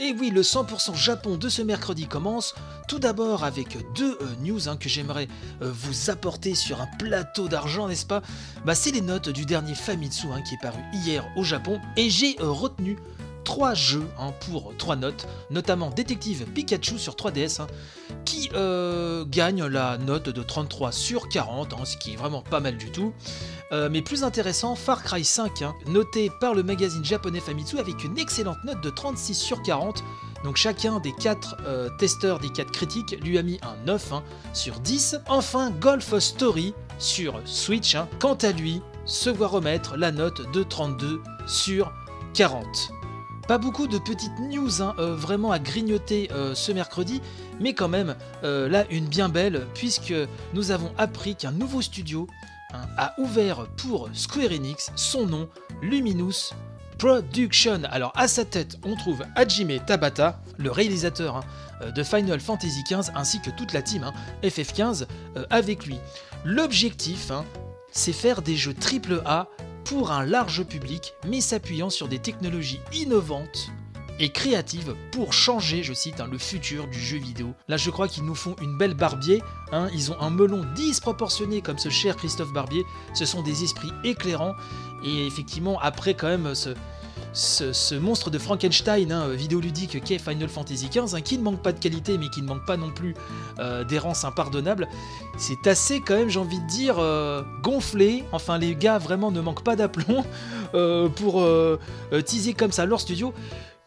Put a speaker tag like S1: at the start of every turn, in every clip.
S1: Et oui, le 100% Japon de ce mercredi commence. Tout d'abord avec deux euh, news hein, que j'aimerais euh, vous apporter sur un plateau d'argent, n'est-ce pas? Bah, C'est les notes du dernier Famitsu hein, qui est paru hier au Japon. Et j'ai euh, retenu trois jeux hein, pour trois notes, notamment Détective Pikachu sur 3DS, hein, qui gagne la note de 33 sur 40, hein, ce qui est vraiment pas mal du tout. Euh, mais plus intéressant, Far Cry 5, noté par le magazine japonais Famitsu avec une excellente note de 36 sur 40. Donc chacun des 4 euh, testeurs des 4 critiques lui a mis un 9 sur 10. Enfin, Golf Story sur Switch, quant à lui, se voit remettre la note de 32 sur 40. Pas beaucoup de petites news hein, euh, vraiment à grignoter ce mercredi, mais quand même là une bien belle puisque nous avons appris qu'un nouveau studio hein, a ouvert pour Square Enix son nom Luminous Production. Alors à sa tête on trouve Hajime Tabata, le réalisateur hein, de Final Fantasy XV ainsi que toute la team FF15 avec lui. L'objectif c'est faire des jeux AAA pour un large public, mais s'appuyant sur des technologies innovantes et créatives pour changer, je cite, hein, le futur du jeu vidéo. Là, je crois qu'ils nous font une belle barbier. Hein. ils ont un melon disproportionné comme ce cher Christophe Barbier. Ce sont des esprits éclairants. Et effectivement, après quand même ce, ce, monstre de Frankenstein hein, vidéoludique qu'est Final Fantasy XV, hein, qui ne manque pas de qualité mais qui ne manque pas non plus euh, d'errance impardonnable, c'est assez quand même, j'ai envie de dire, euh, gonflé. Enfin, les gars vraiment ne manquent pas d'aplomb euh, pour teaser comme ça leur studio.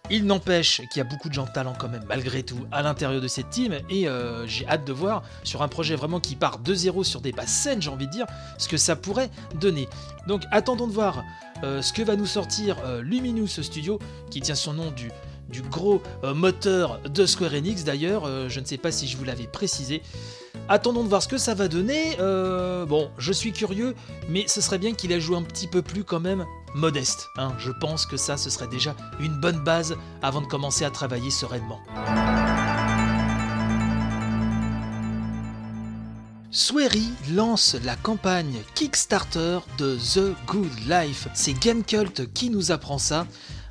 S1: Il n'empêche qu'il y a beaucoup de gens de talent quand même, malgré tout, à l'intérieur de cette team, et j'ai hâte de voir sur un projet vraiment qui part de zéro sur des bases saines, j'ai envie de dire, ce que ça pourrait donner. Donc attendons de voir euh, ce que va nous sortir euh, Luminous Studio, qui tient son nom du, gros euh, moteur de Square Enix d'ailleurs, je ne sais pas si je vous l'avais précisé. Attendons de voir ce que ça va donner. bon, je suis curieux, mais ce serait bien qu'il ait joué un petit peu plus quand même modeste. Hein. Je pense que ça, ce serait déjà une bonne base avant de commencer à travailler sereinement. Swery lance la campagne Kickstarter de The Good Life. C'est Gamecult qui nous apprend ça.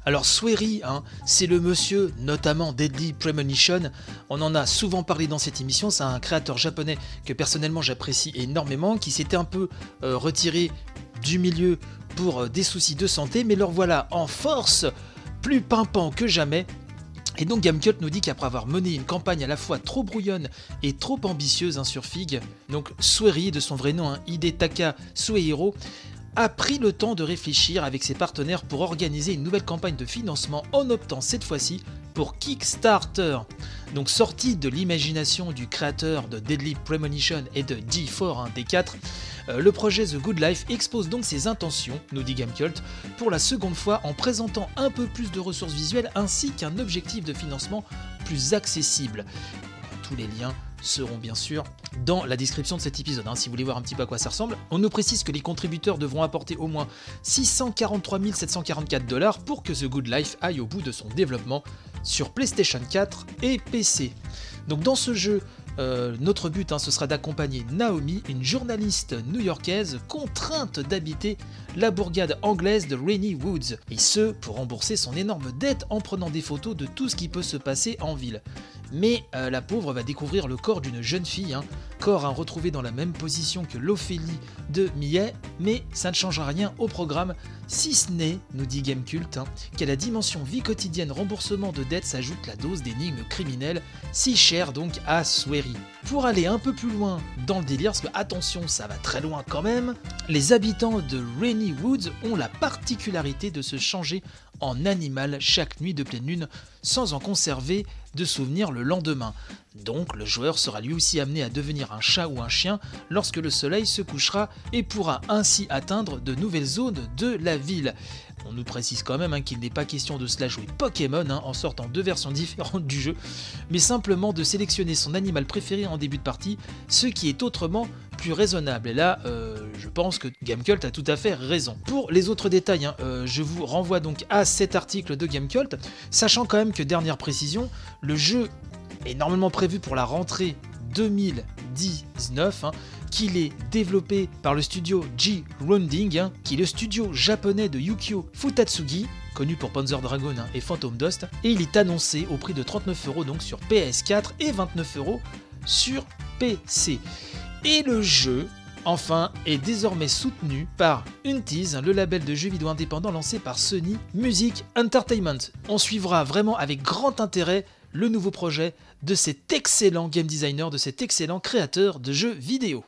S1: Alors Swery, hein, c'est le monsieur notamment Deadly Premonition. On en a souvent parlé dans cette émission. C'est un créateur japonais que personnellement j'apprécie énormément, qui s'était un peu euh, retiré du milieu pour euh, des soucis de santé, mais leur voilà en force, plus pimpant que jamais, et donc Gamecult nous dit qu'après avoir mené une campagne à la fois trop brouillonne et trop ambitieuse hein, sur Fig, donc Sueri, de son vrai nom, hein, Hidetaka Suehiro, a pris le temps de réfléchir avec ses partenaires pour organiser une nouvelle campagne de financement en optant cette fois-ci pour Kickstarter. Donc sorti de l'imagination du créateur de Deadly Premonition et de D4, un des 4 euh, le projet The Good Life expose donc ses intentions, nous dit Gamecult, pour la seconde fois en présentant un peu plus de ressources visuelles ainsi qu'un objectif de financement plus accessible. Tous les liens seront bien sûr dans la description de cet épisode, hein, si vous voulez voir un petit peu à quoi ça ressemble. On nous précise que les contributeurs devront apporter au moins 643 744 dollars pour que The Good Life aille au bout de son développement sur PlayStation 4 et PC. Donc dans ce jeu, euh, notre but, hein, ce sera d'accompagner Naomi, une journaliste new-yorkaise contrainte d'habiter la bourgade anglaise de Rainy Woods, et ce pour rembourser son énorme dette en prenant des photos de tout ce qui peut se passer en ville. Mais euh, la pauvre va découvrir le corps d'une jeune fille, hein, corps à retrouver dans la même position que l'Ophélie de Millet, mais ça ne changera rien au programme, si ce n'est, nous dit Gamecult, hein, qu'à la dimension vie quotidienne remboursement de dettes s'ajoute la dose d'énigmes criminelles, si chère donc à Swery. Pour aller un peu plus loin dans le délire, parce que attention, ça va très loin quand même, les habitants de Rainy Woods ont la particularité de se changer en animal chaque nuit de pleine lune sans en conserver de souvenirs le lendemain. Donc le joueur sera lui aussi amené à devenir un chat ou un chien lorsque le soleil se couchera et pourra ainsi atteindre de nouvelles zones de la ville. On nous précise quand même hein, qu'il n'est pas question de cela jouer Pokémon hein, en sortant deux versions différentes du jeu, mais simplement de sélectionner son animal préféré en début de partie, ce qui est autrement raisonnable. Et là, euh, je pense que Gamecult a tout à fait raison. Pour les autres détails, hein, euh, je vous renvoie donc à cet article de Gamecult, sachant quand même que, dernière précision, le jeu est normalement prévu pour la rentrée 2019, hein, qu'il est développé par le studio G Rounding, hein, qui est le studio japonais de Yukio Futatsugi, connu pour Panzer Dragon et Phantom Dust, et il est annoncé au prix de 39 euros donc sur PS4 et 29 euros sur PC. Et le jeu, enfin, est désormais soutenu par Untease, le label de jeux vidéo indépendant lancé par Sony Music Entertainment. On suivra vraiment avec grand intérêt le nouveau projet de cet excellent game designer, de cet excellent créateur de jeux vidéo.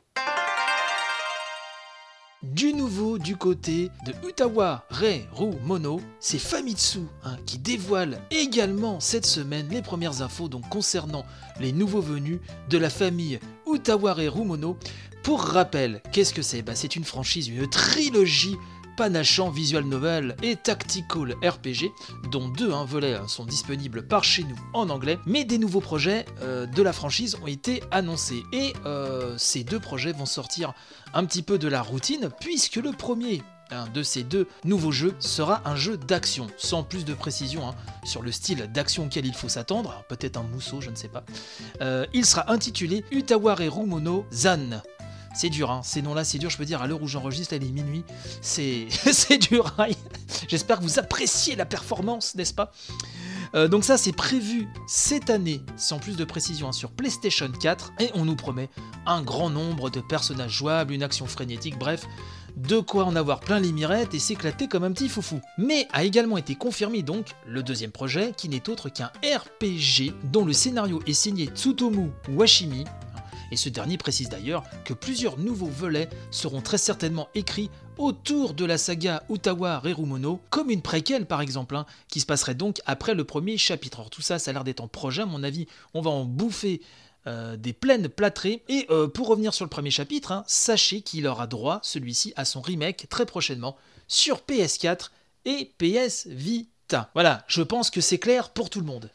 S1: Du nouveau du côté de Utawa Ru Mono, c'est Famitsu hein, qui dévoile également cette semaine les premières infos concernant les nouveaux venus de la famille Utawa Ru Mono. Pour rappel, qu'est-ce que c'est? Bah, C'est une franchise, une trilogie panachant visual novel et tactical RPG, dont deux volets hein, sont disponibles par chez nous en anglais, mais des nouveaux projets euh, de la franchise ont été annoncés. Et euh, ces deux projets vont sortir un petit peu de la routine, puisque le premier de ces deux nouveaux jeux sera un jeu d'action, sans plus de précision hein, sur le style d'action auquel il faut s'attendre, peut-être un mousseau, je ne sais pas. Euh, il sera intitulé Utaware Rumono Zan. C'est dur, hein. ces noms-là, c'est dur, je peux dire, à l'heure où j'enregistre, elle est minuit, c'est dur. Hein. J'espère que vous appréciez la performance, n'est-ce pas? Euh, donc ça c'est prévu cette année, sans plus de précision, hein, sur PlayStation 4, et on nous promet un grand nombre de personnages jouables, une action frénétique, bref, de quoi en avoir plein les et s'éclater comme un petit foufou. Mais a également été confirmé donc le deuxième projet, qui n'est autre qu'un RPG dont le scénario est signé Tsutomu Washimi, et ce dernier précise d'ailleurs que plusieurs nouveaux volets seront très certainement écrits autour de la saga Utawa Rerumono, comme une préquelle par exemple, hein, qui se passerait donc après le premier chapitre. Alors tout ça, ça a l'air d'être en projet, à mon avis, on va en bouffer euh, des plaines plâtrées. Et euh, pour revenir sur le premier chapitre, hein, sachez qu'il aura droit, celui-ci, à son remake très prochainement sur PS4 et PS Vita. Voilà, je pense que c'est clair pour tout le monde.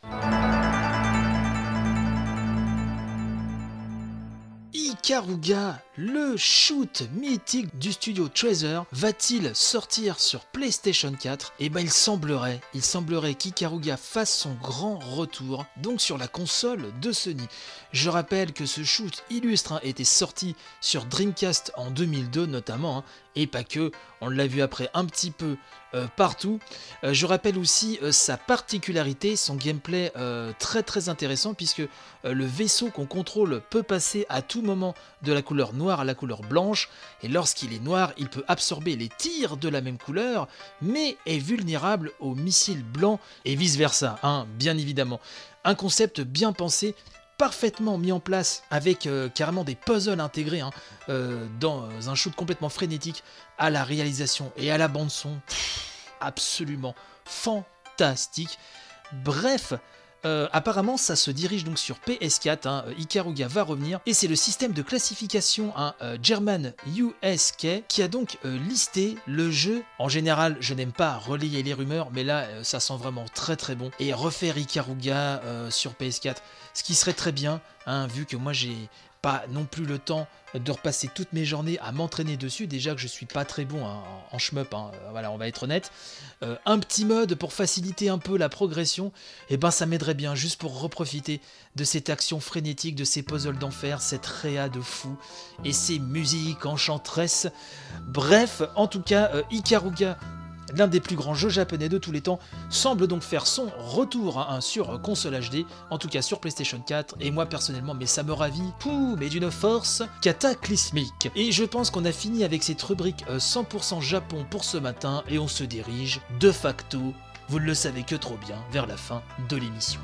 S1: Ikaruga, le shoot mythique du studio Treasure, va-t-il sortir sur PlayStation 4 Eh ben il semblerait, il semblerait qu'Ikaruga fasse son grand retour, donc sur la console de Sony. Je rappelle que ce shoot illustre hein, était sorti sur Dreamcast en 2002 notamment, hein, et pas que, on l'a vu après un petit peu euh, partout. Euh, je rappelle aussi euh, sa particularité, son gameplay très très intéressant puisque le vaisseau qu'on contrôle peut passer à tout moment de la couleur noire à la couleur blanche et lorsqu'il est noir il peut absorber les tirs de la même couleur mais est vulnérable aux missiles blancs et vice versa, hein, bien évidemment. Un concept bien pensé parfaitement mis en place avec euh, carrément des puzzles intégrés hein, euh, dans un shoot complètement frénétique à la réalisation et à la bande son. absolument fantastique. Bref, euh, apparemment, ça se dirige donc sur PS4. Hein, Ikaruga va revenir. Et c'est le système de classification hein, German USK qui a donc listé le jeu. En général, je n'aime pas relayer les rumeurs, mais là, ça sent vraiment très très bon. Et refaire Ikaruga sur PS4, ce qui serait très bien, hein, vu que moi j'ai pas non plus le temps de repasser toutes mes journées à m'entraîner dessus. Déjà que je suis pas très bon en, en shmup, hein, voilà, on va être honnête. Euh, un petit mode pour faciliter un peu la progression, et eh ben ça m'aiderait bien juste pour reprofiter de cette action frénétique, de ces puzzles d'enfer, cette réa de fou et ces musiques enchanteresses. Bref, en tout cas, euh, Ikaruga l'un des plus grands jeux japonais de tous les temps, semble donc faire son retour hein, sur console HD, en tout cas sur PlayStation 4, et moi personnellement, mais ça me ravit, pouh, mais d'une force cataclysmique. Et je pense qu'on a fini avec cette rubrique 100% euh, Japon pour ce matin, et on se dirige de facto, vous ne le savez que trop bien, vers la fin de l'émission.